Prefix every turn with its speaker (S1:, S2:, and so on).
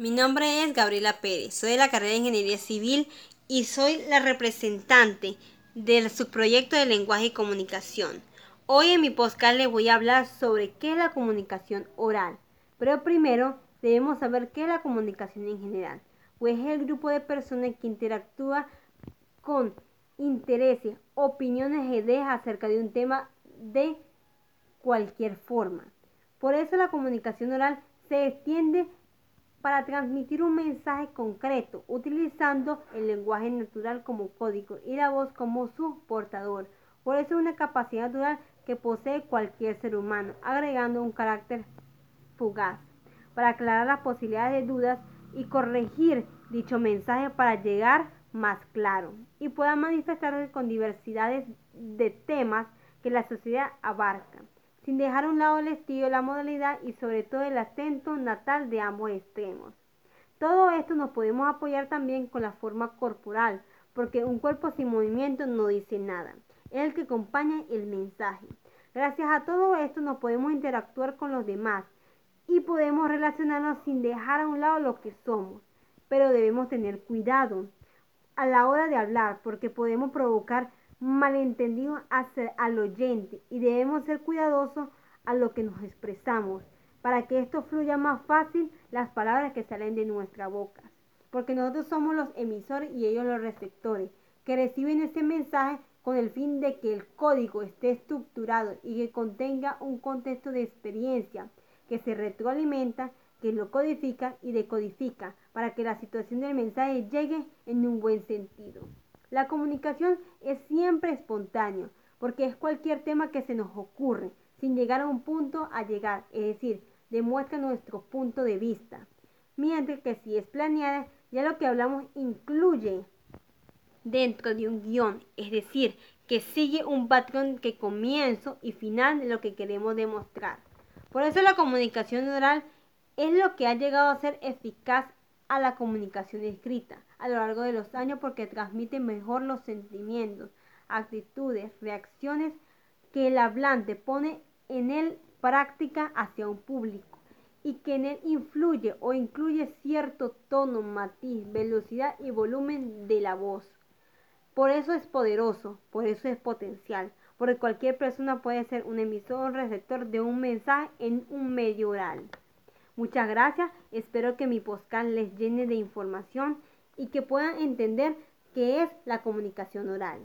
S1: Mi nombre es Gabriela Pérez, soy de la carrera de Ingeniería Civil y soy la representante del subproyecto de lenguaje y comunicación. Hoy en mi podcast les voy a hablar sobre qué es la comunicación oral, pero primero debemos saber qué es la comunicación en general, pues es el grupo de personas que interactúa con intereses, opiniones ideas acerca de un tema de cualquier forma. Por eso la comunicación oral se extiende para transmitir un mensaje concreto, utilizando el lenguaje natural como código y la voz como su portador. Por eso es una capacidad natural que posee cualquier ser humano, agregando un carácter fugaz, para aclarar las posibilidades de dudas y corregir dicho mensaje para llegar más claro y pueda manifestarse con diversidades de temas que la sociedad abarca sin dejar a un lado el estilo, la modalidad y sobre todo el acento natal de ambos extremos. Todo esto nos podemos apoyar también con la forma corporal, porque un cuerpo sin movimiento no dice nada, es el que acompaña el mensaje. Gracias a todo esto nos podemos interactuar con los demás y podemos relacionarnos sin dejar a un lado lo que somos, pero debemos tener cuidado a la hora de hablar porque podemos provocar malentendido hacia al oyente y debemos ser cuidadosos a lo que nos expresamos para que esto fluya más fácil las palabras que salen de nuestra boca. Porque nosotros somos los emisores y ellos los receptores que reciben ese mensaje con el fin de que el código esté estructurado y que contenga un contexto de experiencia que se retroalimenta, que lo codifica y decodifica para que la situación del mensaje llegue en un buen sentido. La comunicación es siempre espontánea, porque es cualquier tema que se nos ocurre, sin llegar a un punto a llegar, es decir, demuestra nuestro punto de vista. Mientras que si es planeada, ya lo que hablamos incluye dentro de un guion, es decir, que sigue un patrón que comienzo y final de lo que queremos demostrar. Por eso la comunicación oral es lo que ha llegado a ser eficaz a la comunicación escrita a lo largo de los años porque transmite mejor los sentimientos, actitudes, reacciones que el hablante pone en él práctica hacia un público y que en él influye o incluye cierto tono, matiz, velocidad y volumen de la voz. Por eso es poderoso, por eso es potencial, porque cualquier persona puede ser un emisor o receptor de un mensaje en un medio oral. Muchas gracias, espero que mi podcast les llene de información y que puedan entender qué es la comunicación oral.